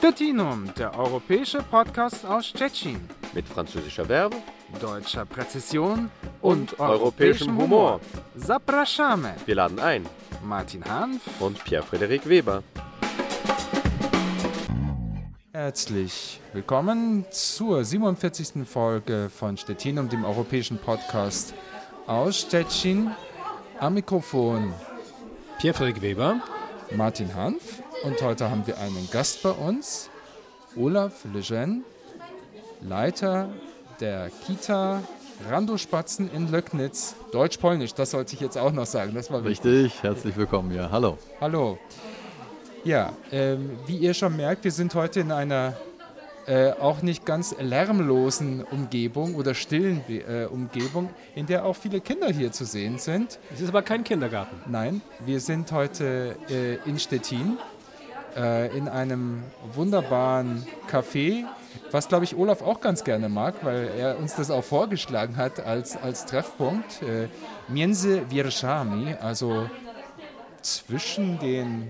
Stettinum, der europäische Podcast aus Stettin. Mit französischer Verbe, deutscher Präzision und, und europäischem Humor. Zapraszamy. Wir laden ein. Martin Hanf und Pierre-Frederik Weber. Herzlich willkommen zur 47. Folge von Stettinum, dem europäischen Podcast aus Stettin. Am Mikrofon Pierre-Frederik Weber, Martin Hanf und heute haben wir einen Gast bei uns, Olaf Lejeune, Leiter der Kita Randospatzen in Löcknitz. Deutsch-Polnisch, das sollte ich jetzt auch noch sagen. Das war Richtig, herzlich willkommen, ja. Hallo. Hallo. Ja, ähm, wie ihr schon merkt, wir sind heute in einer äh, auch nicht ganz lärmlosen Umgebung oder stillen äh, Umgebung, in der auch viele Kinder hier zu sehen sind. Es ist aber kein Kindergarten. Nein, wir sind heute äh, in Stettin äh, in einem wunderbaren Café, was glaube ich Olaf auch ganz gerne mag, weil er uns das auch vorgeschlagen hat als, als Treffpunkt. Äh, Między Wierszami, also zwischen den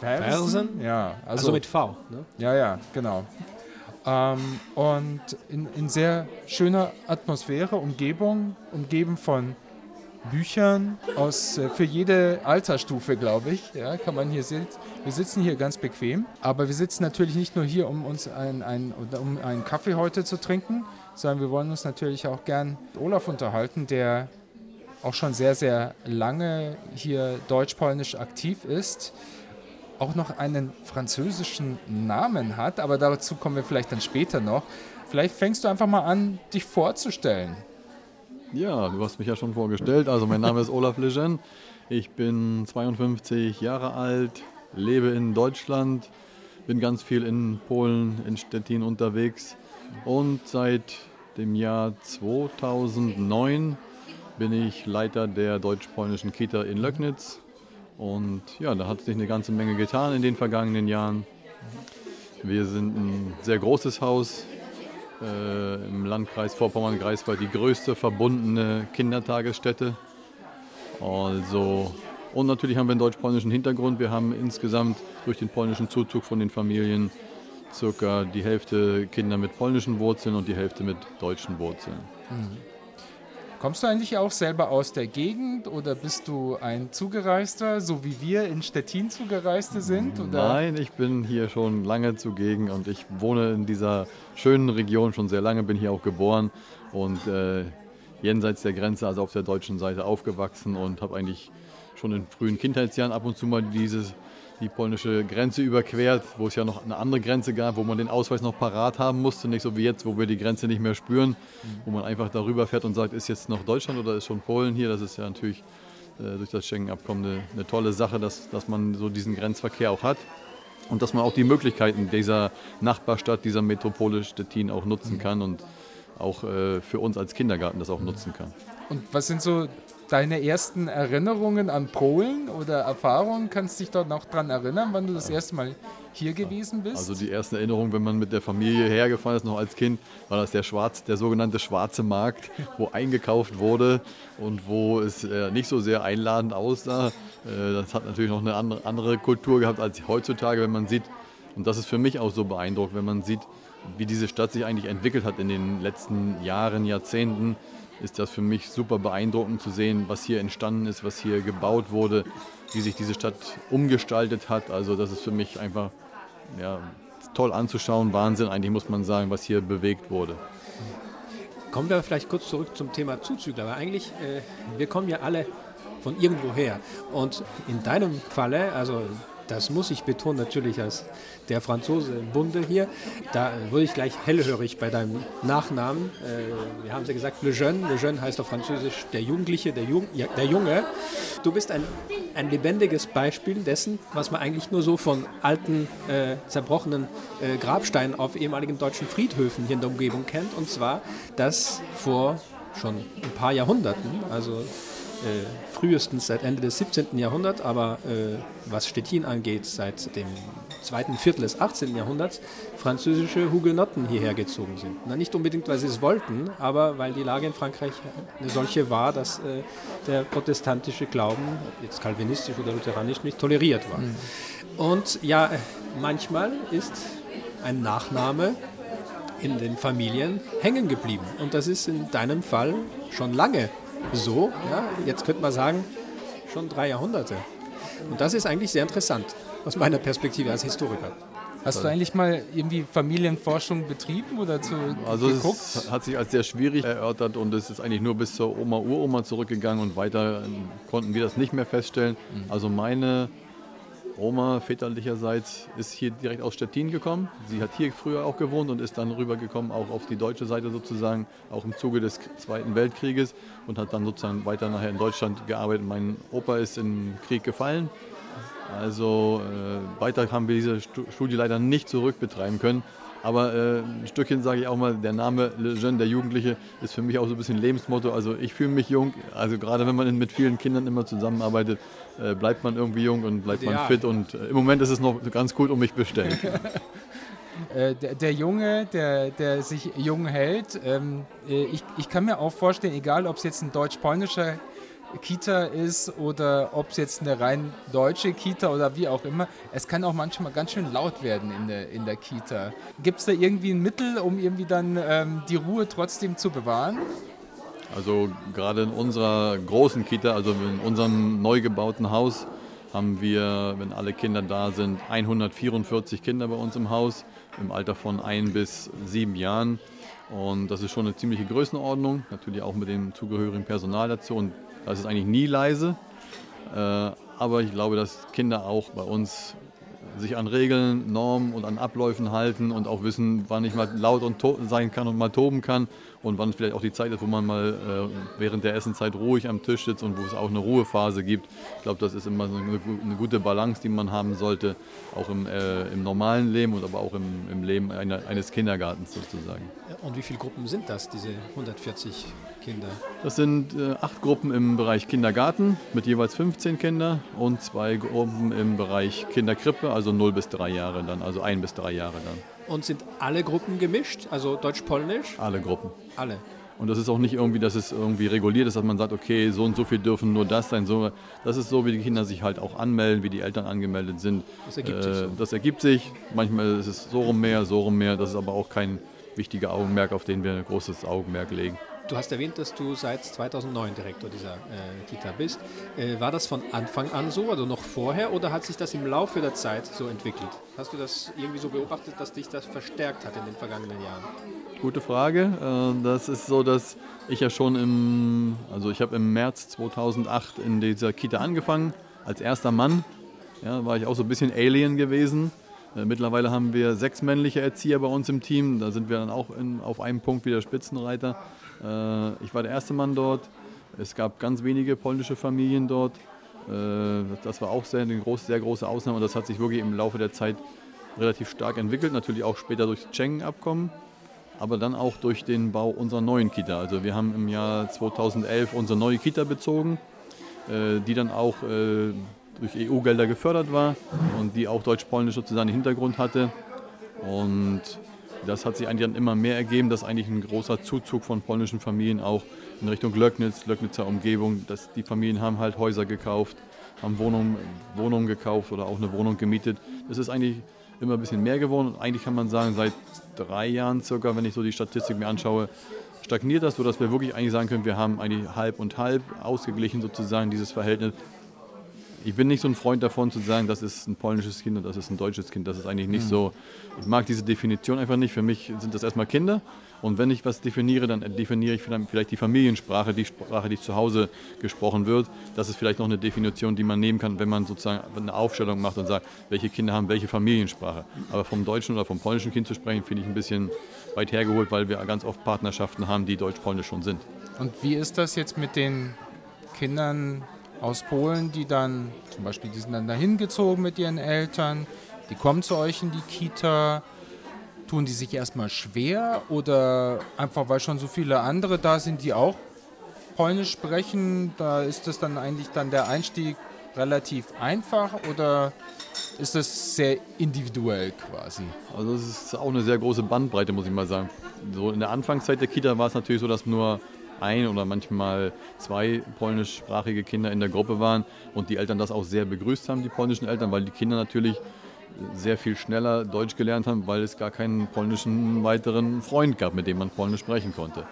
Versen. Versen? Ja, also, also, mit V. Ne? Ja, ja, genau. Ähm, und in, in sehr schöner Atmosphäre, Umgebung, umgeben von Büchern aus äh, für jede Altersstufe, glaube ich. Ja, kann man hier sitzen. Wir sitzen hier ganz bequem, aber wir sitzen natürlich nicht nur hier, um uns ein, ein, um einen Kaffee heute zu trinken, sondern wir wollen uns natürlich auch gern mit Olaf unterhalten, der auch schon sehr, sehr lange hier deutsch-polnisch aktiv ist auch noch einen französischen Namen hat, aber dazu kommen wir vielleicht dann später noch. Vielleicht fängst du einfach mal an, dich vorzustellen. Ja, du hast mich ja schon vorgestellt. Also mein Name ist Olaf Lejeune. Ich bin 52 Jahre alt, lebe in Deutschland, bin ganz viel in Polen, in Stettin unterwegs und seit dem Jahr 2009 bin ich Leiter der deutsch-polnischen Kita in Löcknitz und ja, da hat sich eine ganze Menge getan in den vergangenen Jahren. Wir sind ein sehr großes Haus äh, im Landkreis Vorpommern-Greifswald, die größte verbundene Kindertagesstätte. Also, und natürlich haben wir einen deutsch-polnischen Hintergrund. Wir haben insgesamt durch den polnischen Zuzug von den Familien circa die Hälfte Kinder mit polnischen Wurzeln und die Hälfte mit deutschen Wurzeln. Mhm. Kommst du eigentlich auch selber aus der Gegend oder bist du ein Zugereister, so wie wir in Stettin Zugereiste sind? Oder? Nein, ich bin hier schon lange zugegen und ich wohne in dieser schönen Region schon sehr lange, bin hier auch geboren und äh, jenseits der Grenze, also auf der deutschen Seite aufgewachsen und habe eigentlich schon in frühen Kindheitsjahren ab und zu mal dieses die polnische Grenze überquert, wo es ja noch eine andere Grenze gab, wo man den Ausweis noch parat haben musste, nicht so wie jetzt, wo wir die Grenze nicht mehr spüren, wo man einfach darüber fährt und sagt, ist jetzt noch Deutschland oder ist schon Polen hier? Das ist ja natürlich äh, durch das Schengen-Abkommen eine, eine, tolle Sache, dass, dass man so diesen Grenzverkehr auch hat und dass man auch die Möglichkeiten dieser Nachbarstadt, dieser Metropole Stettin auch nutzen kann und auch äh, für uns als Kindergarten das auch nutzen kann. Und was sind so deine ersten Erinnerungen an Polen oder Erfahrungen? Kannst du dich dort noch daran erinnern, wann du das erste Mal hier gewesen bist? Also die ersten Erinnerungen, wenn man mit der Familie hergefahren ist, noch als Kind, war das der, Schwarz, der sogenannte schwarze Markt, wo eingekauft wurde und wo es äh, nicht so sehr einladend aussah. Äh, das hat natürlich noch eine andere, andere Kultur gehabt als heutzutage, wenn man sieht, und das ist für mich auch so beeindruckend, wenn man sieht, wie diese Stadt sich eigentlich entwickelt hat in den letzten Jahren, Jahrzehnten ist das für mich super beeindruckend zu sehen, was hier entstanden ist, was hier gebaut wurde, wie sich diese Stadt umgestaltet hat. Also das ist für mich einfach ja, toll anzuschauen, Wahnsinn eigentlich muss man sagen, was hier bewegt wurde. Kommen wir vielleicht kurz zurück zum Thema Zuzügler, weil eigentlich, äh, wir kommen ja alle von irgendwoher. Und in deinem Falle, also das muss ich betonen, natürlich als der Franzose im Bunde hier. Da wurde ich gleich hellhörig bei deinem Nachnamen. Äh, wir haben ja gesagt, Le Jeune. Le Jeune heißt auf Französisch der Jugendliche, der, Jung, der Junge. Du bist ein, ein lebendiges Beispiel dessen, was man eigentlich nur so von alten, äh, zerbrochenen äh, Grabsteinen auf ehemaligen deutschen Friedhöfen hier in der Umgebung kennt. Und zwar, dass vor schon ein paar Jahrhunderten, also äh, frühestens seit Ende des 17. Jahrhunderts, aber äh, was Stettin angeht, seit dem zweiten Viertel des 18. Jahrhunderts, französische Hugenotten hierher gezogen sind. Na, nicht unbedingt, weil sie es wollten, aber weil die Lage in Frankreich eine solche war, dass äh, der protestantische Glauben, jetzt kalvinistisch oder lutheranisch, nicht toleriert war. Mhm. Und ja, manchmal ist ein Nachname in den Familien hängen geblieben. Und das ist in deinem Fall schon lange so. Ja, jetzt könnte man sagen, schon drei Jahrhunderte. Und das ist eigentlich sehr interessant aus meiner Perspektive als Historiker. Hast du eigentlich mal irgendwie Familienforschung betrieben oder zu Also geguckt? es hat sich als sehr schwierig erörtert und es ist eigentlich nur bis zur Oma Uroma zurückgegangen und weiter ähm, konnten wir das nicht mehr feststellen. Also meine Oma väterlicherseits ist hier direkt aus Stettin gekommen. Sie hat hier früher auch gewohnt und ist dann rübergekommen, auch auf die deutsche Seite sozusagen, auch im Zuge des Zweiten Weltkrieges und hat dann sozusagen weiter nachher in Deutschland gearbeitet. Mein Opa ist im Krieg gefallen also äh, weiter haben wir diese Stu Studie leider nicht zurückbetreiben können. Aber äh, ein Stückchen sage ich auch mal, der Name Le Jeune, der Jugendliche, ist für mich auch so ein bisschen Lebensmotto. Also ich fühle mich jung. Also gerade wenn man mit vielen Kindern immer zusammenarbeitet, äh, bleibt man irgendwie jung und bleibt man Ja. fit. Und äh, im Moment ist es noch ganz gut um mich bestellt. Äh, der, der Junge, der, der sich jung hält, ähm, äh, ich, ich kann mir auch vorstellen, egal ob es jetzt ein deutsch-polnischer Kita ist oder ob es jetzt eine rein deutsche Kita oder wie auch immer, es kann auch manchmal ganz schön laut werden in der, in der Kita. Gibt es da irgendwie ein Mittel, um irgendwie dann ähm, die Ruhe trotzdem zu bewahren? Also gerade in unserer großen Kita, also in unserem neu gebauten Haus, haben wir, wenn alle Kinder da sind, 144 Kinder bei uns im Haus im Alter von ein bis sieben Jahren. Und das ist schon eine ziemliche Größenordnung, natürlich auch mit dem zugehörigen Personal dazu. Und da ist eigentlich nie leise. Äh, aber ich glaube, dass Kinder auch bei uns sich an Regeln, Normen und an Abläufen halten und auch wissen, wann ich mal laut und sein kann und mal toben kann und wann vielleicht auch die Zeit ist, wo man mal äh, während der Essenszeit ruhig am Tisch sitzt und wo es auch eine Ruhephase gibt. Ich glaube, das ist immer so eine, eine gute Balance, die man haben sollte, auch im, äh, im normalen Leben und aber auch im, im Leben einer, eines Kindergartens sozusagen. Und wie viele Gruppen sind das, diese 140 Kinder? Das sind äh, acht Gruppen im Bereich Kindergarten mit jeweils 15 Kinder und zwei Gruppen im Bereich Kinderkrippe, also 0 bis 3 Jahre dann, also ein bis drei Jahre dann. Und sind alle Gruppen gemischt, also Deutsch-Polnisch? Alle Gruppen. Alle. Und das ist auch nicht irgendwie, dass es irgendwie reguliert ist, dass man sagt, okay, so und so viel dürfen nur das sein. So, das ist so, wie die Kinder sich halt auch anmelden, wie die Eltern angemeldet sind. Das ergibt sich so. Das ergibt sich. Manchmal ist es so rum mehr, so rum mehr. Das ist aber auch kein wichtiger Augenmerk, auf den wir ein großes Augenmerk legen. Du hast erwähnt, dass du seit 2009 Direktor dieser äh, Kita bist. Äh, war das von Anfang an so, also noch vorher, oder hat sich das im Laufe der Zeit so entwickelt? Hast du das irgendwie so beobachtet, dass dich das verstärkt hat in den vergangenen Jahren? Gute Frage. Äh, Das ist so, dass ich ja schon im, also ich habe im März 2008 in dieser Kita angefangen, als erster Mann. Ja, war ich auch so ein bisschen Alien gewesen. Äh, Mittlerweile haben wir sechs männliche Erzieher bei uns im Team. Da sind wir dann auch in, auf einem Punkt wieder Spitzenreiter. Äh, Ich war der erste Mann dort. Es gab ganz wenige polnische Familien dort. Äh, Das war auch sehr, eine groß, sehr große Ausnahme und das hat sich wirklich im Laufe der Zeit relativ stark entwickelt. Natürlich auch später durch das Schengen-Abkommen aber dann auch durch den Bau unserer neuen Kita. Also wir haben im Jahr 2011 unsere neue Kita bezogen, äh, die dann auch durch EU-Gelder gefördert war und die auch deutsch-polnisch sozusagen den Hintergrund hatte. Und das hat sich eigentlich dann immer mehr ergeben, dass eigentlich ein großer Zuzug von polnischen Familien auch in Richtung Löcknitz, Löcknitzer Umgebung, dass die Familien haben halt Häuser gekauft, haben Wohnungen, Wohnungen gekauft oder auch eine Wohnung gemietet. Das ist eigentlich immer ein bisschen mehr geworden. Und eigentlich kann man sagen, seit drei Jahren circa, wenn ich so die Statistik mir anschaue, stagniert das, sodass wir wirklich eigentlich sagen können, wir haben eigentlich halb und halb ausgeglichen sozusagen dieses Verhältnis. Ich bin nicht so ein Freund davon zu sagen, das ist ein polnisches Kind und das ist ein deutsches Kind. Das ist eigentlich nicht so. Ich mag diese Definition einfach nicht. Für mich sind das erstmal Kinder. Und wenn ich was definiere, dann definiere ich vielleicht die Familiensprache, die Sprache, die zu Hause gesprochen wird. Das ist vielleicht noch eine Definition, die man nehmen kann, wenn man sozusagen eine Aufstellung macht und sagt, welche Kinder haben welche Familiensprache. Aber vom deutschen oder vom polnischen Kind zu sprechen, finde ich ein bisschen weit hergeholt, weil wir ganz oft Partnerschaften haben, die deutsch-polnisch schon sind. Und wie ist das jetzt mit den Kindern aus Polen, die dann zum Beispiel, die sind dann dahin gezogen mit ihren Eltern, die kommen zu euch in die Kita, tun die sich erstmal schwer oder einfach weil schon so viele andere da sind, die auch Polnisch sprechen, da ist das dann eigentlich dann der Einstieg relativ einfach oder ist das sehr individuell quasi? Also es ist auch eine sehr große Bandbreite, muss ich mal sagen. So in der Anfangszeit der Kita war es natürlich so, dass nur ein oder manchmal zwei polnischsprachige Kinder in der Gruppe waren und die Eltern das auch sehr begrüßt haben, die polnischen Eltern, weil die Kinder natürlich sehr viel schneller Deutsch gelernt haben, weil es gar keinen polnischen weiteren Freund gab, mit dem man Polnisch sprechen konnte.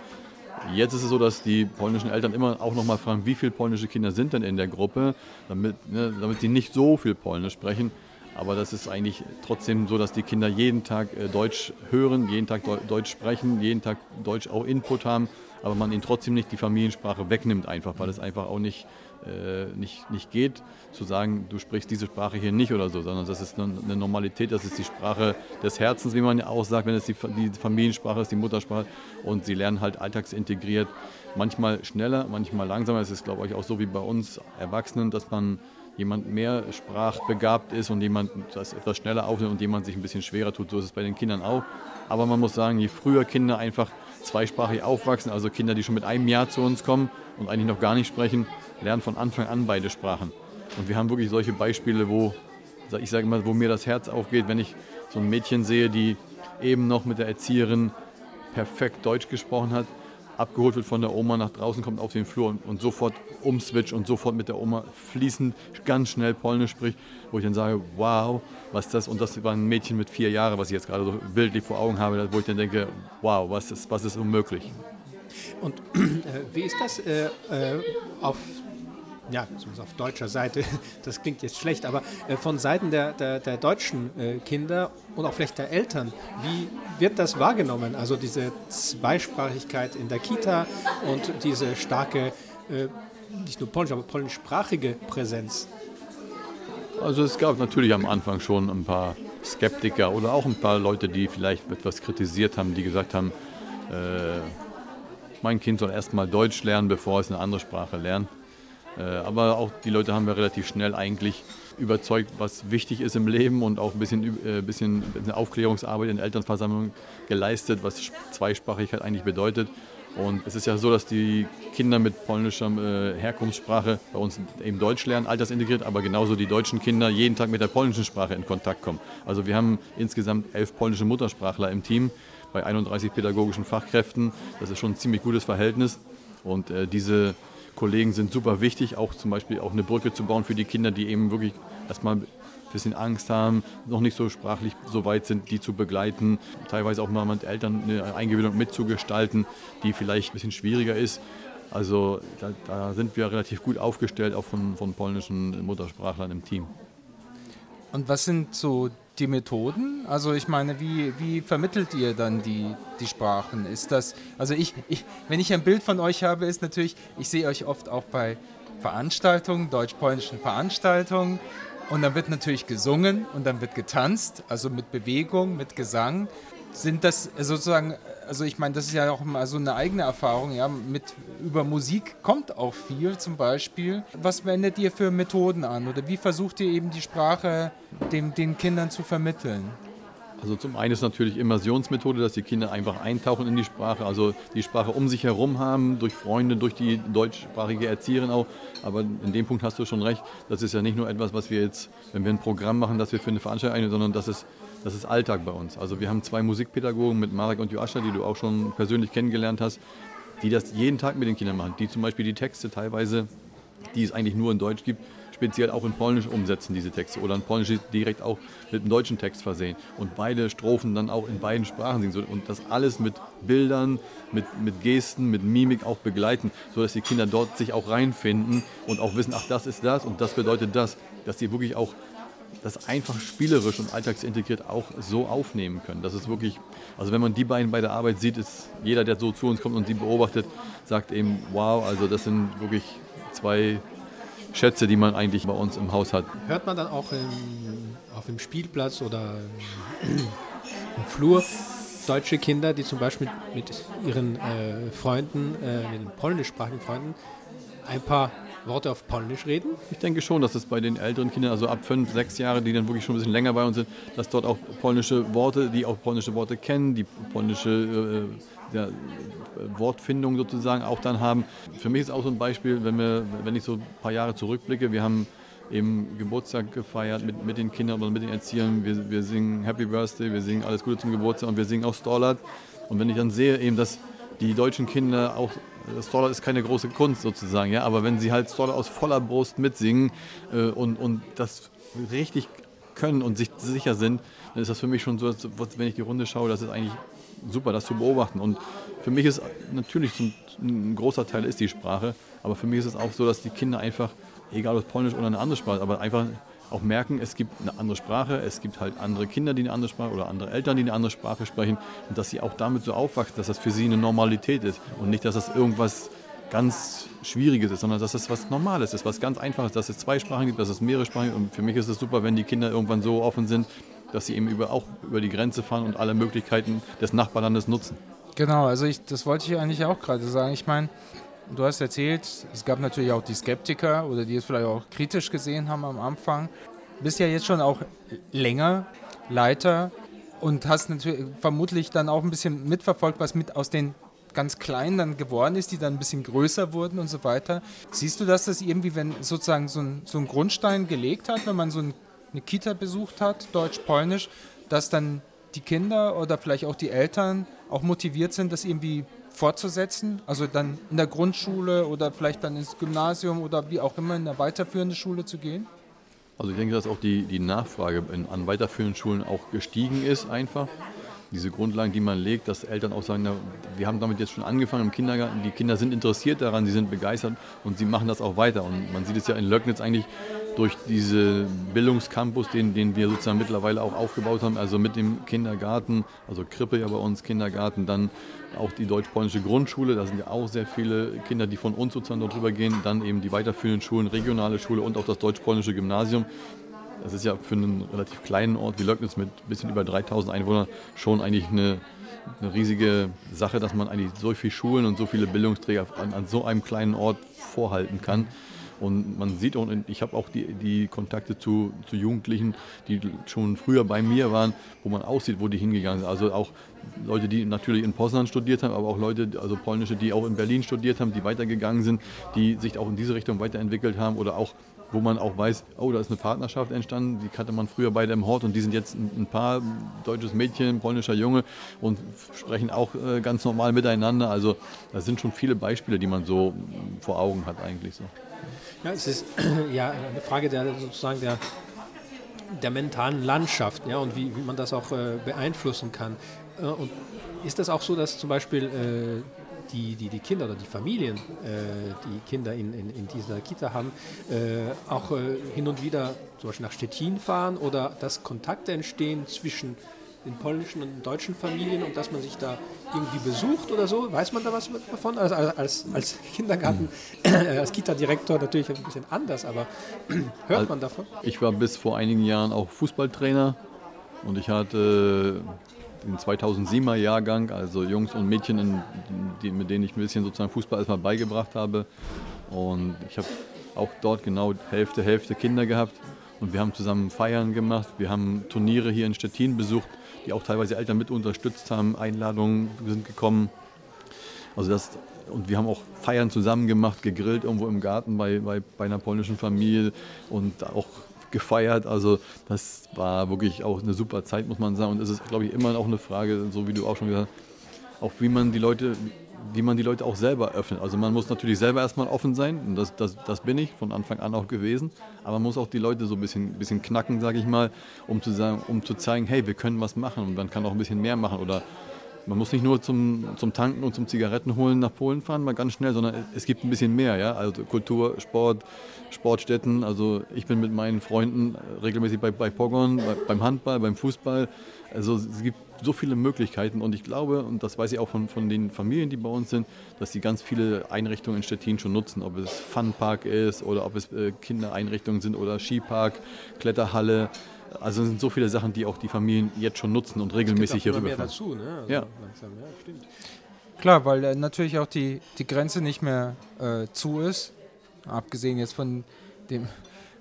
Jetzt ist es so, dass die polnischen Eltern immer auch nochmal fragen, wie viele polnische Kinder sind denn in der Gruppe, damit, ne, damit die nicht so viel Polnisch sprechen. Aber das ist eigentlich trotzdem so, dass die Kinder jeden Tag äh, Deutsch hören, jeden Tag Deutsch sprechen, jeden Tag Deutsch auch Input haben, aber man ihnen trotzdem nicht die Familiensprache wegnimmt, einfach, weil es einfach auch nicht äh, nicht, nicht geht, zu sagen, du sprichst diese Sprache hier nicht oder so, sondern das ist eine, Normalität, das ist die Sprache des Herzens, wie man ja auch sagt, wenn es die, die Familiensprache ist, die Muttersprache und sie lernen halt alltagsintegriert, manchmal schneller, manchmal langsamer. Es ist, glaube ich, auch so wie bei uns Erwachsenen, dass man jemand mehr sprachbegabt ist und jemand das etwas schneller aufnimmt und jemand sich ein bisschen schwerer tut. So ist es bei den Kindern auch. Aber man muss sagen, je früher Kinder einfach zweisprachig aufwachsen, also Kinder, die schon mit einem Jahr zu uns kommen und eigentlich noch gar nicht sprechen, lernen von Anfang an beide Sprachen. Und wir haben wirklich solche Beispiele, wo, ich sage mal, wo mir das Herz aufgeht, wenn ich so ein Mädchen sehe, die eben noch mit der Erzieherin perfekt Deutsch gesprochen hat, abgeholt wird von der Oma, nach draußen kommt auf den Flur und, und sofort umswitcht und sofort mit der Oma fließend ganz schnell Polnisch spricht, wo ich dann sage, wow, was das, und das war ein Mädchen mit vier Jahren, was ich jetzt gerade so bildlich vor Augen habe, wo ich dann denke, wow, was ist, was ist unmöglich. Und äh, wie ist das äh, äh auf ja, auf deutscher Seite, das klingt jetzt schlecht, aber äh, von Seiten der, der, der deutschen äh, Kinder und auch vielleicht der Eltern, wie wird das wahrgenommen? Also diese Zweisprachigkeit in der Kita und diese starke, äh, nicht nur polnisch, aber polnischsprachige Präsenz. Also es gab natürlich am Anfang schon ein paar Skeptiker oder auch ein paar Leute, die vielleicht etwas kritisiert haben, die gesagt haben, mein Kind soll erst mal Deutsch lernen, bevor es eine andere Sprache lernt. Äh, aber auch die Leute haben wir relativ schnell eigentlich überzeugt, was wichtig ist im Leben und auch ein bisschen, äh, bisschen, Aufklärungsarbeit in der Elternversammlung geleistet, was Zweisprachigkeit eigentlich bedeutet. Und es ist ja so, dass die Kinder mit polnischer äh, Herkunftssprache bei uns eben Deutsch lernen, altersintegriert, aber genauso die deutschen Kinder jeden Tag mit der polnischen Sprache in Kontakt kommen. Also wir haben insgesamt elf polnische Muttersprachler im Team bei 31 pädagogischen Fachkräften. Das ist schon ein ziemlich gutes Verhältnis. Und äh, diese Kollegen sind super wichtig, auch zum Beispiel auch eine Brücke zu bauen für die Kinder, die eben wirklich erstmal ein bisschen Angst haben, noch nicht so sprachlich so weit sind, die zu begleiten, teilweise auch mal mit Eltern eine Eingewöhnung mitzugestalten, die vielleicht ein bisschen schwieriger ist. Also da, da sind wir relativ gut aufgestellt, auch von, von polnischen Muttersprachlern im Team. Und was sind so die Methoden? Also ich meine, wie, wie vermittelt ihr dann die, die Sprachen? Ist das, also ich, ich, wenn ich ein Bild von euch habe, ist natürlich, ich sehe euch oft auch bei Veranstaltungen, deutsch-polnischen Veranstaltungen und dann wird natürlich gesungen und dann wird getanzt, also mit Bewegung, mit Gesang. Sind das sozusagen also ich meine, das ist ja auch mal so eine eigene Erfahrung, ja, mit über Musik kommt auch viel zum Beispiel. Was wendet ihr für Methoden an oder wie versucht ihr eben die Sprache dem, den Kindern zu vermitteln? Also zum einen ist natürlich Immersionsmethode, dass die Kinder einfach eintauchen in die Sprache, also die Sprache um sich herum haben, durch Freunde, durch die deutschsprachige Erzieherin auch. Aber in dem Punkt hast du schon recht, das ist ja nicht nur etwas, was wir jetzt, wenn wir ein Programm machen, das wir für eine Veranstaltung einnehmen, sondern das ist das ist Alltag bei uns. Also wir haben zwei Musikpädagogen mit Marek und Joascha, die du auch schon persönlich kennengelernt hast, die das jeden Tag mit den Kindern machen, die zum Beispiel die Texte teilweise, die es eigentlich nur in Deutsch gibt, speziell auch in Polnisch umsetzen, diese Texte. Oder in Polnisch direkt auch mit einem deutschen Text versehen. Und beide Strophen dann auch in beiden Sprachen singen. Und das alles mit Bildern, mit, mit Gesten, mit Mimik auch begleiten, sodass die Kinder dort sich auch reinfinden und auch wissen, ach, das ist das und das bedeutet das. Dass sie wirklich auch das einfach spielerisch und alltagsintegriert auch so aufnehmen können. Das ist wirklich, also wenn man die beiden bei der Arbeit sieht, ist jeder, der so zu uns kommt und sie beobachtet, sagt eben, wow, also das sind wirklich zwei Schätze, die man eigentlich bei uns im Haus hat. Hört man dann auch im, auf dem Spielplatz oder im Flur deutsche Kinder, die zum Beispiel mit ihren äh, Freunden, äh, mit den polnischsprachigen Freunden, ein paar Worte auf Polnisch reden? Ich denke schon, dass es bei den älteren Kindern, also ab fünf, sechs Jahre, die dann wirklich schon ein bisschen länger bei uns sind, dass dort auch polnische Worte, die auch polnische Worte kennen, die polnische äh, ja, Wortfindung sozusagen auch dann haben. Für mich ist auch so ein Beispiel, wenn, wir, wenn ich so ein paar Jahre zurückblicke, wir haben eben Geburtstag gefeiert mit, mit den Kindern oder mit den Erziehern. Wir, wir singen Happy Birthday, wir singen alles Gute zum Geburtstag und wir singen auch Storlat. Und wenn ich dann sehe, eben, dass die deutschen Kinder auch Stoller ist keine große Kunst sozusagen, ja, aber wenn sie halt Stoller aus voller Brust mitsingen äh, und, und das richtig können und sich sicher sind, dann ist das für mich schon so, wenn ich die Runde schaue, das ist eigentlich super, das zu beobachten. Und für mich ist natürlich ein großer Teil ist die Sprache, aber für mich ist es auch so, dass die Kinder einfach, egal ob Polnisch oder eine andere Sprache, aber einfach auch merken, es gibt eine andere Sprache, es gibt halt andere Kinder, die eine andere Sprache oder andere Eltern, die eine andere Sprache sprechen und dass sie auch damit so aufwachsen, dass das für sie eine Normalität ist und nicht, dass das irgendwas ganz Schwieriges ist, sondern dass es was Normales ist, was ganz Einfaches, dass es zwei Sprachen gibt, dass es mehrere Sprachen gibt. Und für mich ist es super, wenn die Kinder irgendwann so offen sind, dass sie eben über, auch über die Grenze fahren und alle Möglichkeiten des Nachbarlandes nutzen. Genau, also ich, das wollte ich eigentlich auch gerade sagen. Ich meine, du hast erzählt, es gab natürlich auch die Skeptiker oder die es vielleicht auch kritisch gesehen haben am Anfang. Du bist ja jetzt schon auch länger Leiter und hast natürlich vermutlich dann auch ein bisschen mitverfolgt, was mit aus den ganz klein dann geworden ist, die dann ein bisschen größer wurden und so weiter. Siehst du, dass das irgendwie, wenn sozusagen so ein, so ein Grundstein gelegt hat, wenn man so ein, eine Kita besucht hat, Deutsch-Polnisch, dass dann die Kinder oder vielleicht auch die Eltern auch motiviert sind, das irgendwie fortzusetzen? Also dann in der Grundschule oder vielleicht dann ins Gymnasium oder wie auch immer in eine weiterführende Schule zu gehen? Also ich denke, dass auch die, die Nachfrage an weiterführenden Schulen auch gestiegen ist einfach diese Grundlagen, die man legt, dass Eltern auch sagen, na, wir haben damit jetzt schon angefangen im Kindergarten, die Kinder sind interessiert daran, sie sind begeistert und sie machen das auch weiter. Und man sieht es ja in Löcknitz eigentlich durch diese Bildungscampus, den, den wir sozusagen mittlerweile auch aufgebaut haben, also mit dem Kindergarten, also Krippe ja bei uns, Kindergarten, dann auch die deutsch-polnische Grundschule, da sind ja auch sehr viele Kinder, die von uns sozusagen dort rüber gehen, dann eben die weiterführenden Schulen, regionale Schule und auch das deutsch-polnische Gymnasium. Das ist ja für einen relativ kleinen Ort wie Löcknitz mit ein bisschen über 3000 Einwohnern schon eigentlich eine, eine riesige Sache, dass man eigentlich so viele Schulen und so viele Bildungsträger an, an so einem kleinen Ort vorhalten kann. Und man sieht auch, ich habe auch die, die Kontakte zu, zu, Jugendlichen, die schon früher bei mir waren, wo man auch sieht, wo die hingegangen sind. Also auch Leute, die natürlich in Poznan studiert haben, aber auch Leute, also polnische, die auch in Berlin studiert haben, die weitergegangen sind, die sich auch in diese Richtung weiterentwickelt haben oder auch wo man auch weiß, oh, da ist eine Partnerschaft entstanden, die kannte man früher beide im Hort und die sind jetzt ein, Paar, deutsches Mädchen, polnischer Junge und sprechen auch äh, ganz normal miteinander. Also das sind schon viele Beispiele, die man so vor Augen hat eigentlich so. Ja, es ist ja eine Frage der sozusagen der, der mentalen Landschaft ja, und wie, wie man das auch äh, beeinflussen kann. Äh, und ist das auch so, dass zum Beispiel äh, die, die, die Kinder oder die Familien, äh, die Kinder in, in, in, dieser Kita haben, äh, auch äh, hin und wieder zum Beispiel nach Stettin fahren oder dass Kontakte entstehen zwischen den polnischen und deutschen Familien und dass man sich da irgendwie besucht oder so? Weiß man da was davon? Also als, als Kindergarten, äh, als Kita-Direktor natürlich ein bisschen anders, aber hört man davon? Ich war bis vor einigen Jahren auch Fußballtrainer und ich hatte den 2007er Jahrgang, also Jungs und Mädchen, in, die, mit denen ich ein bisschen sozusagen Fußball erstmal beigebracht habe. Und ich habe auch dort genau Hälfte, Hälfte Kinder gehabt. Und wir haben zusammen Feiern gemacht. Wir haben Turniere hier in Stettin besucht, die auch teilweise Eltern mit unterstützt haben. Einladungen sind gekommen. Also das, und wir haben auch Feiern zusammen gemacht, gegrillt irgendwo im Garten bei, bei, bei einer polnischen Familie und auch gefeiert. Also das war wirklich auch eine super Zeit, muss man sagen. Und es ist, glaube ich, immer auch eine Frage, so wie du auch schon gesagt hast, auch wie man die Leute, wie man die Leute auch selber öffnet. Also man muss natürlich selber erstmal offen sein und das, das, das bin ich von Anfang an auch gewesen. Aber man muss auch die Leute so ein bisschen, bisschen knacken, sage ich mal, um zu, sagen, um zu zeigen, hey, wir können was machen und man kann auch ein bisschen mehr machen oder man muss nicht nur zum, zum Tanken und zum Zigarettenholen nach Polen fahren, mal ganz schnell, sondern es gibt ein bisschen mehr, ja. Also Kultur, Sport, Sportstätten. Also ich bin mit meinen Freunden regelmäßig bei, bei Pogon, bei, beim Handball, beim Fußball. Also es gibt so viele Möglichkeiten und ich glaube, und das weiß ich auch von, von den Familien, die bei uns sind, dass sie ganz viele Einrichtungen in Stettin schon nutzen, ob es Funpark ist oder ob es äh, Kindereinrichtungen sind oder Skipark, Kletterhalle. Also es sind so viele Sachen, die auch die Familien jetzt schon nutzen und regelmäßig hier rüberfahren. dazu, ne? Also ja. Langsam, ja, stimmt. Klar, weil äh, natürlich auch die, die Grenze nicht mehr äh, zu ist. Abgesehen jetzt von dem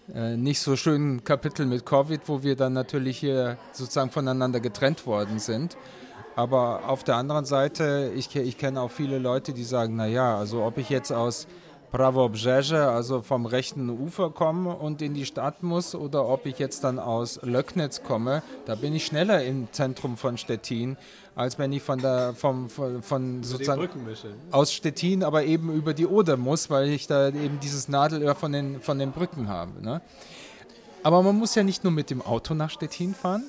nicht so schönen Kapitel mit Covid, wo wir dann natürlich hier sozusagen voneinander getrennt worden sind. Aber auf der anderen Seite, ich, ich kenne auch viele Leute, die sagen, naja, also ob ich jetzt aus Prawobrzeże, also vom rechten Ufer komme und in die Stadt muss, oder ob ich jetzt dann aus Löcknitz komme, da bin ich schneller im Zentrum von Stettin, als wenn ich von der vom von, von sozusagen aus Stettin, aber eben über die Oder muss, weil ich da eben dieses Nadelöhr von den von den Brücken habe. Ne? Aber man muss ja nicht nur mit dem Auto nach Stettin fahren,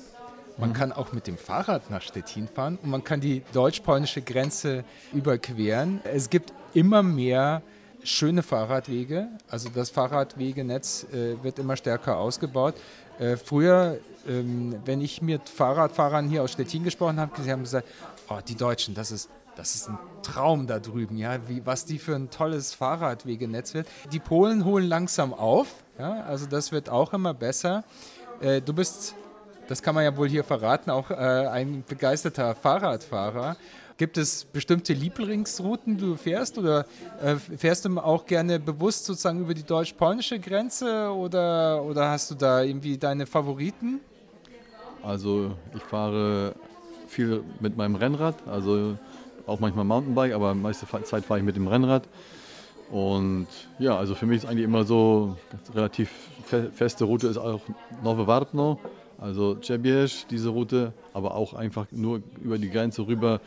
man kann auch mit dem Fahrrad nach Stettin fahren und man kann die deutsch-polnische Grenze überqueren. Es gibt immer mehr schöne Fahrradwege. Also das Fahrradwegenetz äh, wird immer stärker ausgebaut. Äh, früher, ähm, wenn ich mit Fahrradfahrern hier aus Stettin gesprochen habe, sie haben gesagt, oh, die Deutschen, das ist das ist ein Traum da drüben, ja, wie, was die für ein tolles Fahrradwegenetz wird. Die Polen holen langsam auf, ja, also das wird auch immer besser. Äh, du bist das kann man ja wohl hier verraten, auch äh, ein begeisterter Fahrradfahrer. Gibt es bestimmte Lieblingsrouten, die du fährst oder äh, fährst du auch gerne bewusst sozusagen über die deutsch-polnische Grenze oder, oder hast du da irgendwie deine Favoriten? Also ich fahre viel mit meinem Rennrad, also auch manchmal Mountainbike, aber meiste Zeit fahre ich mit dem Rennrad. Und ja, also für mich ist eigentlich immer so relativ feste Route ist auch Nowe Wartno. Also Cebież, diese Route, aber auch einfach nur über die Grenze rüber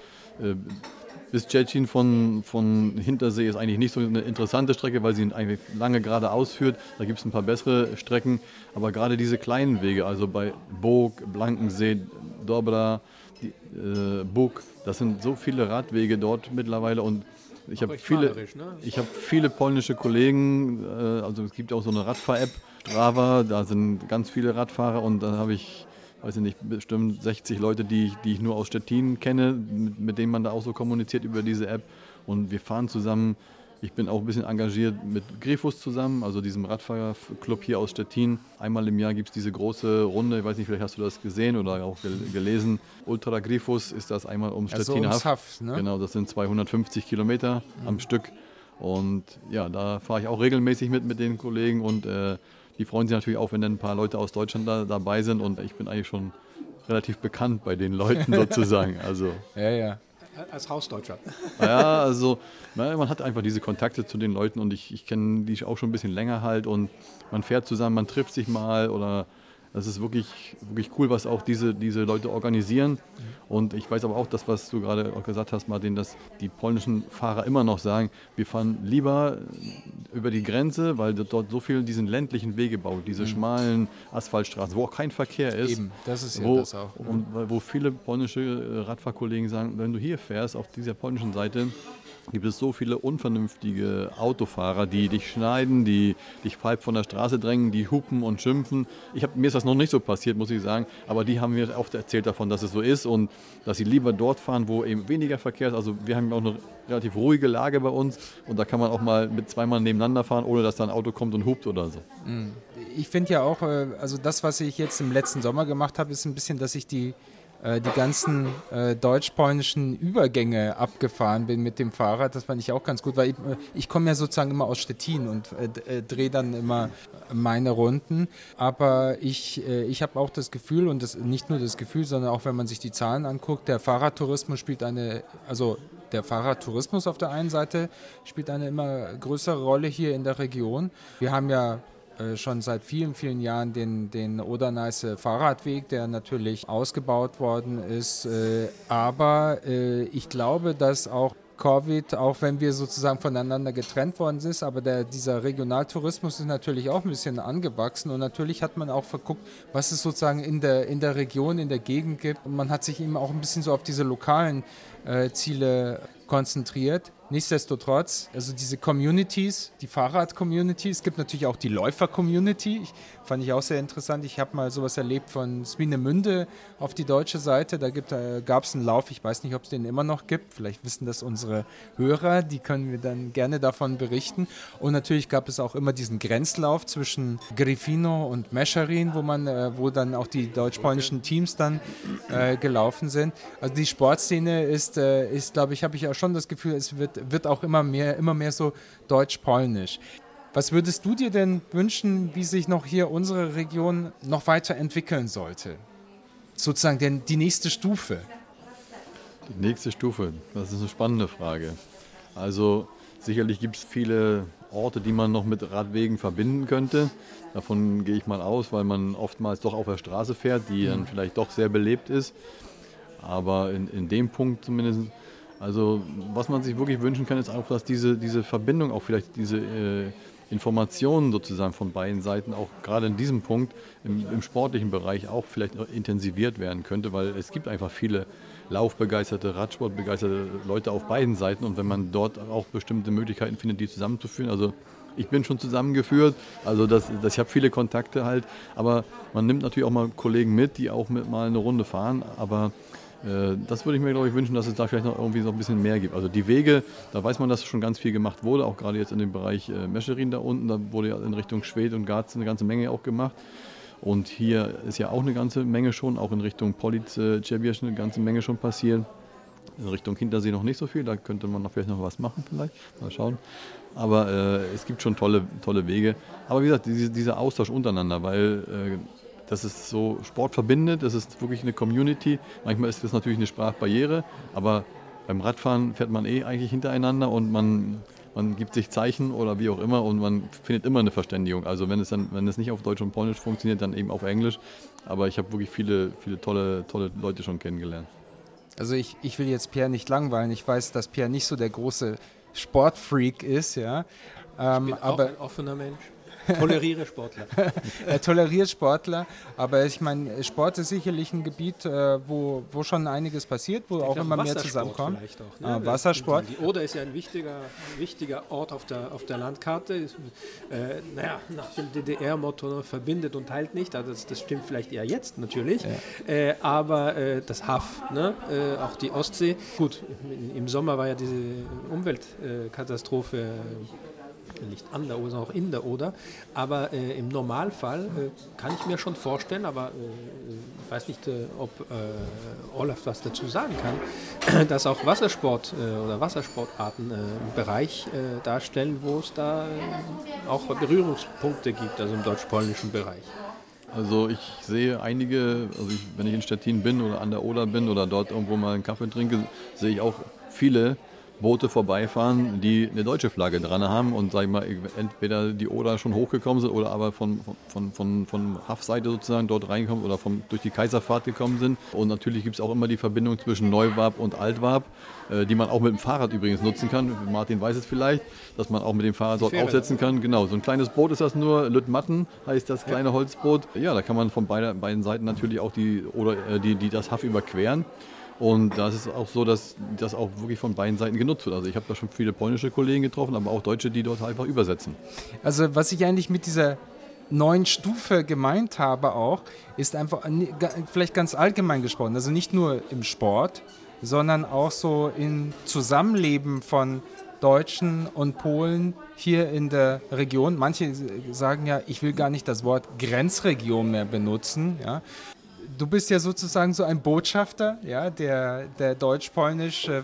bis Tschetschen von, von Hintersee ist eigentlich nicht so eine interessante Strecke, weil sie eigentlich lange geradeaus führt. Da gibt es ein paar bessere Strecken. Aber gerade diese kleinen Wege, also bei Bog, Blankensee, Dobra, die, äh, Bug, das sind so viele Radwege dort mittlerweile und ich habe viele, ne? ich hab viele polnische Kollegen, äh, also es gibt auch so eine Radfahr-App, Strava, da sind ganz viele Radfahrer und da habe ich, weiß ich nicht, bestimmt 60 Leute, die ich, die ich nur aus Stettin kenne, mit, mit denen man da auch so kommuniziert über diese App. Und wir fahren zusammen. Ich bin auch ein bisschen engagiert mit Grifus zusammen, also diesem Radfahrerclub hier aus Stettin. Einmal im Jahr gibt es diese große Runde, ich weiß nicht, vielleicht hast du das gesehen oder auch gelesen. Ultra Grifus ist das einmal um also Stettin also Haft. Ne? Genau, das sind 250 Kilometer mhm. am Stück. Und ja, da fahre ich auch regelmäßig mit mit den Kollegen und äh, die freuen sich natürlich auch, wenn dann ein paar Leute aus Deutschland da, dabei sind und ich bin eigentlich schon relativ bekannt bei den Leuten sozusagen. Also, ja, ja. Als Hausdeutscher. Ja, also na, man hat einfach diese Kontakte zu den Leuten und ich, ich kenne die auch schon ein bisschen länger halt und man fährt zusammen, man trifft sich mal oder das ist wirklich, wirklich cool, was auch diese, diese Leute organisieren. Und ich weiß aber auch, das, was du gerade auch gesagt hast, Martin, dass die polnischen Fahrer immer noch sagen, wir fahren lieber über die Grenze, weil dort so viel diesen ländlichen Wege baut, diese mhm. schmalen Asphaltstraßen, wo auch kein Verkehr ist. Eben, das ist ja wo, das auch. Und wo viele polnische Radfahrkollegen sagen, wenn du hier fährst, auf dieser polnischen Seite, gibt es so viele unvernünftige Autofahrer, die dich schneiden, die dich halb von der Straße drängen, die hupen und schimpfen. Ich hab, mir ist das noch nicht so passiert, muss ich sagen, aber die haben mir oft erzählt davon, dass es so ist und dass sie lieber dort fahren, wo eben weniger Verkehr ist. Also wir haben auch eine relativ ruhige Lage bei uns und da kann man auch mal mit zweimal nebeneinander fahren, ohne dass da ein Auto kommt und hupt oder so. Mhm. Ich finde ja auch, äh, also das, was ich jetzt im letzten Sommer gemacht habe, ist ein bisschen, dass ich die die ganzen äh, deutsch-polnischen Übergänge abgefahren bin mit dem Fahrrad. Das fand ich auch ganz gut, weil ich, äh, ich komme ja sozusagen immer aus Stettin und äh, äh drehe dann immer meine Runden. Aber ich, äh, ich habe auch das Gefühl, und das, nicht nur das Gefühl, sondern auch wenn man sich die Zahlen anguckt, der Fahrradtourismus spielt eine, also der Fahrradtourismus auf der einen Seite spielt eine immer größere Rolle hier in der Region. Wir haben ja äh, schon seit vielen, vielen Jahren den, den Oder-Neiße Fahrradweg, der natürlich ausgebaut worden ist. Äh, aber äh, ich glaube, dass auch Covid, auch wenn wir sozusagen voneinander getrennt worden sind, aber der, dieser Regionaltourismus ist natürlich auch ein bisschen angewachsen und natürlich hat man auch verguckt, was es sozusagen in der, in der Region, in der Gegend gibt und man hat sich eben auch ein bisschen so auf diese lokalen äh, Ziele konzentriert. Nichtsdestotrotz, also diese Communities, die Fahrrad-Community, es gibt natürlich auch die Läufer-Community. Fand ich auch sehr interessant. Ich habe mal sowas erlebt von Swinemünde auf die deutsche Seite. Da äh, gab es einen Lauf, ich weiß nicht, ob es den immer noch gibt. Vielleicht wissen das unsere Hörer, die können wir dann gerne davon berichten. Und natürlich gab es auch immer diesen Grenzlauf zwischen Grifino und Mescherin, wo man, äh, wo dann auch die deutsch-polnischen Teams dann äh, gelaufen sind. Also die Sportszene ist, äh, ist glaube ich, habe ich auch schon das Gefühl, es wird wird auch immer mehr, immer mehr so deutsch-polnisch. Was würdest du dir denn wünschen, wie sich noch hier unsere Region noch weiterentwickeln sollte? Sozusagen denn die nächste Stufe. Die nächste Stufe, das ist eine spannende Frage. Also sicherlich gibt es viele Orte, die man noch mit Radwegen verbinden könnte. Davon gehe ich mal aus, weil man oftmals doch auf der Straße fährt, die dann mhm. vielleicht doch sehr belebt ist. Aber in, in dem Punkt zumindest also was man sich wirklich wünschen kann, ist auch, dass diese, diese Verbindung, auch vielleicht diese äh, Informationen sozusagen von beiden Seiten auch gerade in diesem Punkt im, im sportlichen Bereich auch vielleicht intensiviert werden könnte, weil es gibt einfach viele laufbegeisterte, Radsportbegeisterte Leute auf beiden Seiten und wenn man dort auch bestimmte Möglichkeiten findet, die zusammenzuführen, also ich bin schon zusammengeführt, also das, das, ich habe viele Kontakte halt, aber man nimmt natürlich auch mal Kollegen mit, die auch mit mal eine Runde fahren, aber das würde ich mir, glaube ich, wünschen, dass es da vielleicht noch irgendwie so ein bisschen mehr gibt. Also die Wege, da weiß man, dass schon ganz viel gemacht wurde, auch gerade jetzt in dem Bereich äh, Mescherin da unten, da wurde ja in Richtung Schwed und Garz eine ganze Menge auch gemacht. Und hier ist ja auch eine ganze Menge schon, auch in Richtung Politz, äh, eine ganze Menge schon passiert. In Richtung Hintersee noch nicht so viel, da könnte man noch vielleicht noch was machen vielleicht, mal schauen. Aber äh, es gibt schon tolle, tolle Wege. Aber wie gesagt, diese, dieser Austausch untereinander, weil äh, das ist so Sport verbindet, das ist wirklich eine Community. Manchmal ist das natürlich eine Sprachbarriere, aber beim Radfahren fährt man eh eigentlich hintereinander und man, man gibt sich Zeichen oder wie auch immer und man findet immer eine Verständigung. Also wenn es dann, wenn es nicht auf Deutsch und Polnisch funktioniert, dann eben auf Englisch. Aber ich habe wirklich viele, viele tolle, tolle Leute schon kennengelernt. Also ich, ich will jetzt Pierre nicht langweilen. Ich weiß, dass Pierre nicht so der große Sportfreak ist, ja. Ähm, ich bin aber auch ein offener Mensch. Toleriere Sportler. er toleriert Sportler, aber ich meine, Sport ist sicherlich ein Gebiet, äh, wo, wo schon einiges passiert, wo ich auch immer mehr zusammenkommt. Auch, ne? ah, Wassersport. Die, Oder ist ja ein wichtiger, wichtiger Ort auf der, auf der Landkarte. Ist, äh, naja, nach dem DDR-Motto verbindet und teilt nicht. Also das, das stimmt vielleicht eher jetzt natürlich. Ja. Äh, aber äh, das Haff, ne? Äh, auch die Ostsee. Gut, im Sommer war ja diese Umweltkatastrophe nicht an der Oder, sondern auch in der Oder. Aber äh, im Normalfall äh, kann ich mir schon vorstellen, aber äh, weiß nicht, äh, ob äh, Olaf was dazu sagen kann, dass auch Wassersport äh, oder Wassersportarten einen Bereich darstellen, wo es da auch Berührungspunkte gibt, also im deutsch-polnischen Bereich. Also ich sehe einige, also ich, wenn ich in Stettin bin oder an der Oder bin oder dort irgendwo mal einen Kaffee trinke, sehe ich auch viele Boote vorbeifahren, die eine deutsche Flagge dran haben und sag ich mal, entweder die Oder schon hochgekommen sind oder aber von, von, von, von Haffseite sozusagen dort reinkommen oder vom, durch die Kaiserfahrt gekommen sind. Und natürlich gibt es auch immer die Verbindung zwischen Neuwarp und Altwarp, äh, die man auch mit dem Fahrrad übrigens nutzen kann. Martin weiß es vielleicht, dass man auch mit dem Fahrrad dort aufsetzen kann. Genau, so ein kleines Boot ist das nur, Lüttmatten heißt das kleine Holzboot. Ja, da kann man von beiden, beiden Seiten natürlich auch die, oder, äh, die, die das Haff überqueren. Und da ist es auch so, dass das auch wirklich von beiden Seiten genutzt wird. Also ich habe da schon viele polnische Kollegen getroffen, aber auch Deutsche, die dort einfach übersetzen. Also was ich eigentlich mit dieser neuen Stufe gemeint habe auch, ist einfach vielleicht ganz allgemein gesprochen, also nicht nur im Sport, sondern auch so im Zusammenleben von Deutschen und Polen hier in der Region. Manche sagen ja, ich will gar nicht das Wort Grenzregion mehr benutzen. Ja du bist ja sozusagen so ein Botschafter, ja, der, der deutsch-polnisch äh,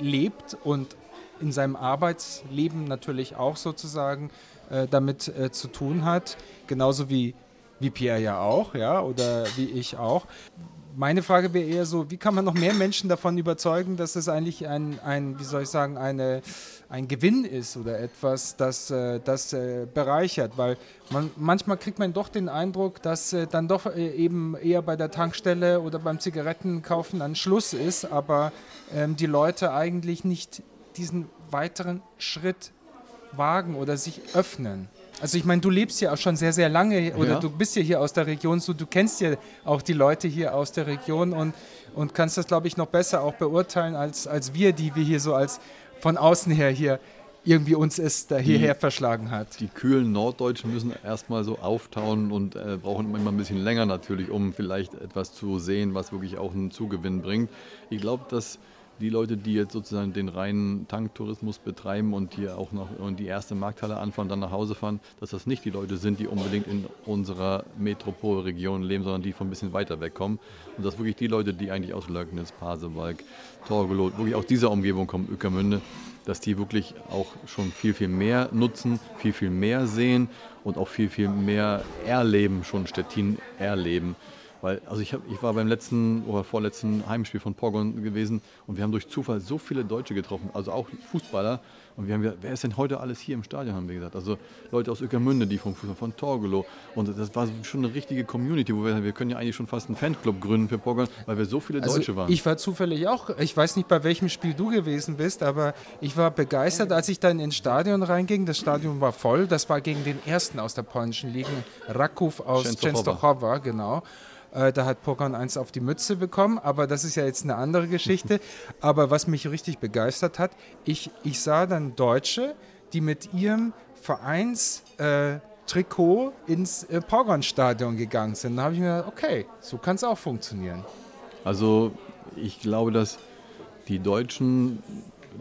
lebt und in seinem Arbeitsleben natürlich auch sozusagen äh, damit äh, zu tun hat, genauso wie, wie Pierre ja auch, ja, oder wie ich auch. Meine Frage wäre eher so, wie kann man noch mehr Menschen davon überzeugen, dass es eigentlich ein, ein wie soll ich sagen, eine ein Gewinn ist oder etwas, das, äh, das äh, bereichert, weil man, manchmal kriegt man doch den Eindruck, dass äh, dann doch eben eher bei der Tankstelle oder beim Zigarettenkaufen ein Schluss ist, aber ähm, die Leute eigentlich nicht diesen weiteren Schritt wagen oder sich öffnen. Also ich meine, du lebst ja auch schon sehr, sehr lange oder ja. du bist ja hier aus der Region, so du kennst ja auch die Leute hier aus der Region und, und kannst das, glaube ich, noch besser auch beurteilen als, als wir, die wir hier so als von außen her hier irgendwie uns es da hierher die, verschlagen hat. Die kühlen Norddeutschen müssen erstmal so auftauen und äh, brauchen immer ein bisschen länger natürlich, um vielleicht etwas zu sehen, was wirklich auch einen Zugewinn bringt. Ich glaube, dass die Leute, die jetzt sozusagen den reinen Tanktourismus betreiben und hier auch noch und die erste Markthalle anfahren, dann nach Hause fahren, dass das nicht die Leute sind, die unbedingt in unserer Metropolregion leben, sondern die von ein bisschen weiter wegkommen. Und das wirklich die Leute, die eigentlich aus Löcknitz, Pasewalk, Torgelot, wirklich aus dieser Umgebung kommen, Ückermünde, dass die wirklich auch schon viel, viel mehr nutzen, viel, viel mehr sehen und auch viel, viel mehr erleben, schon Stettin erleben. Weil, also ich, hab, ich war beim letzten oder vorletzten Heimspiel von Pogon gewesen und wir haben durch Zufall so viele Deutsche getroffen, also auch Fußballer. Und wir haben gesagt, wer ist denn heute alles hier im Stadion, haben wir gesagt. Also Leute aus Ueckermünde, die vom Fußball, von Torgelow. Und das war schon eine richtige Community, wo wir, wir können ja eigentlich schon fast einen Fanclub gründen für Pogon, weil wir so viele Also Deutsche waren. ich war zufällig auch, ich weiß nicht, bei welchem Spiel du gewesen bist, aber ich war begeistert, als ich dann ins Stadion reinging. Das Stadion war voll. Das war gegen den ersten aus der polnischen Liga, Raków aus. Częstochowa, genau. Äh, Da hat Pogon eins auf die Mütze bekommen, aber das ist ja jetzt eine andere Geschichte. aber was mich richtig begeistert hat, ich, ich sah dann Deutsche, die mit ihrem Vereinstrikot äh, Trikot ins äh, Pogon-Stadion gegangen sind. Da habe ich mir gedacht, okay, so kann es auch funktionieren. Also ich glaube, dass die deutschen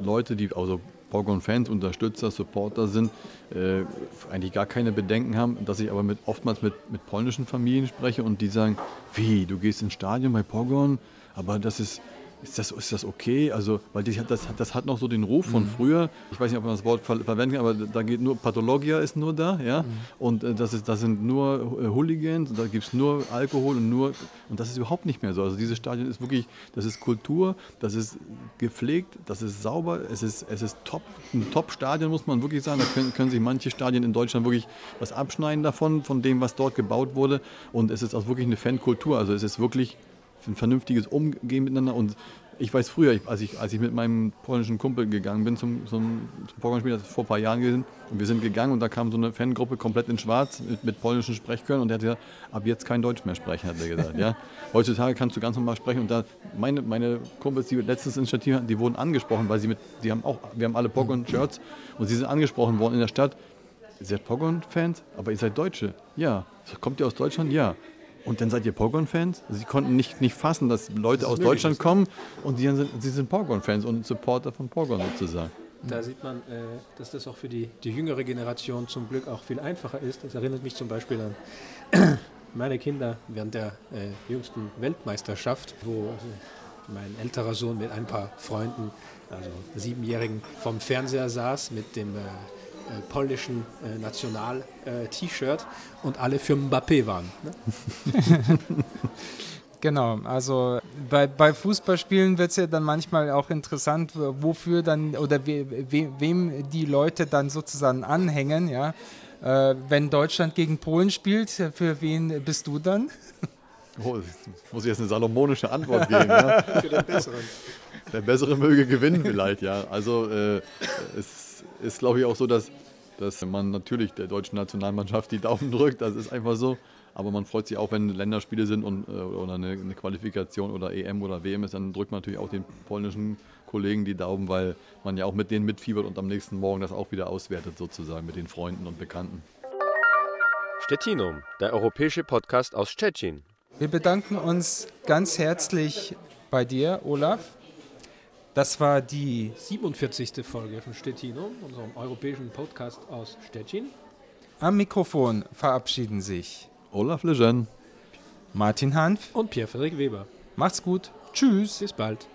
Leute, die also Pogon-Fans, Unterstützer, Supporter sind, äh, eigentlich gar keine Bedenken haben, dass ich aber mit, oftmals mit, mit polnischen Familien spreche und die sagen, wie, du gehst ins Stadion bei Pogon, aber das ist, ist das, ist das okay? Also, weil die, das, das hat noch so den Ruf von früher. Ich weiß nicht, ob man das Wort ver verwenden kann, aber da geht nur, Pathologia ist nur da, ja. Und äh, das, ist, das sind nur äh, Hooligans, und da gibt es nur Alkohol und nur, und das ist überhaupt nicht mehr so. Also dieses Stadion ist wirklich, das ist Kultur, das ist gepflegt, das ist sauber, es ist, es ist top, ein Top-Stadion, muss man wirklich sagen. Da können, können sich manche Stadien in Deutschland wirklich was abschneiden davon, von dem, was dort gebaut wurde. Und es ist auch wirklich eine Fankultur. Also es ist wirklich ein vernünftiges Umgehen miteinander. Und ich weiß früher, ich, als, ich, als ich mit meinem polnischen Kumpel gegangen bin zum, zum, zum Pokémon-Spiel, das ist vor ein paar Jahren gewesen, und wir sind gegangen und da kam so eine Fangruppe komplett in schwarz mit, mit polnischen Sprechkörnern und der hat gesagt, ab jetzt kein Deutsch mehr sprechen, hat er gesagt. Ja? Heutzutage kannst du ganz normal sprechen und da meine, meine Kumpels, die letztes Initiative hatten, die wurden angesprochen, weil sie mit, die haben auch, wir haben alle Pogon-Shirts und sie sind angesprochen worden in der Stadt. Ihr seid Pogon-Fans, aber ihr seid Deutsche. Ja. Kommt ihr aus Deutschland? Ja. Und dann seid ihr Pogon-Fans? Sie konnten nicht, nicht fassen, dass Leute aus Deutschland kommen und sie sind, sie sind Pogon-Fans und Supporter von Pogon sozusagen. Da sieht man, äh, dass das auch für die, die jüngere Generation zum Glück auch viel einfacher ist. Das erinnert mich zum Beispiel an meine Kinder während der äh, jüngsten Weltmeisterschaft, wo äh, mein älterer Sohn mit ein paar Freunden, also Siebenjährigen, vom Fernseher saß mit dem äh, polnischen äh, National-T-Shirt und alle für Mbappé waren. Ne? Genau, also bei, bei Fußballspielen wird es ja dann manchmal auch interessant, wofür dann oder we, we, wem die Leute dann sozusagen anhängen, ja. Äh, wenn Deutschland gegen Polen spielt, für wen bist du dann? Oh, jetzt muss ich jetzt eine salomonische Antwort geben. Ja? Für den Besseren. Der Bessere möge gewinnen vielleicht, ja. Also äh, es ist, glaube ich, auch so, dass, dass man natürlich der deutschen Nationalmannschaft die Daumen drückt. Das ist einfach so. Aber man freut sich auch, wenn Länderspiele sind und, äh, oder eine, eine Qualifikation oder EM oder WM ist, dann drückt man natürlich auch den polnischen Kollegen die Daumen, weil man ja auch mit denen mitfiebert und am nächsten Morgen das auch wieder auswertet, sozusagen mit den Freunden und Bekannten. Stettinum, der europäische Podcast aus Stettin. Wir bedanken uns ganz herzlich bei dir, Olaf. Das war die 47. Folge von Stettinum, unserem europäischen Podcast aus Stettin. am Mikrofon verabschieden sich Olaf Lejeune. Martin Hanf. Und Pierre-Frederik Weber. Macht's gut. Tschüss. Bis bald.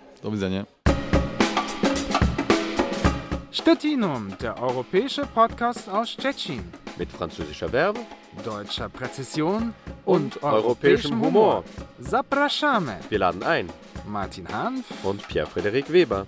Stettinum, der europäische Podcast aus Stettin. Mit französischer Verbe Deutscher Präzision und europäischem Humor. Zapraszamy. Wir laden ein. Martin Hanf. Und Pierre-Frederik Weber.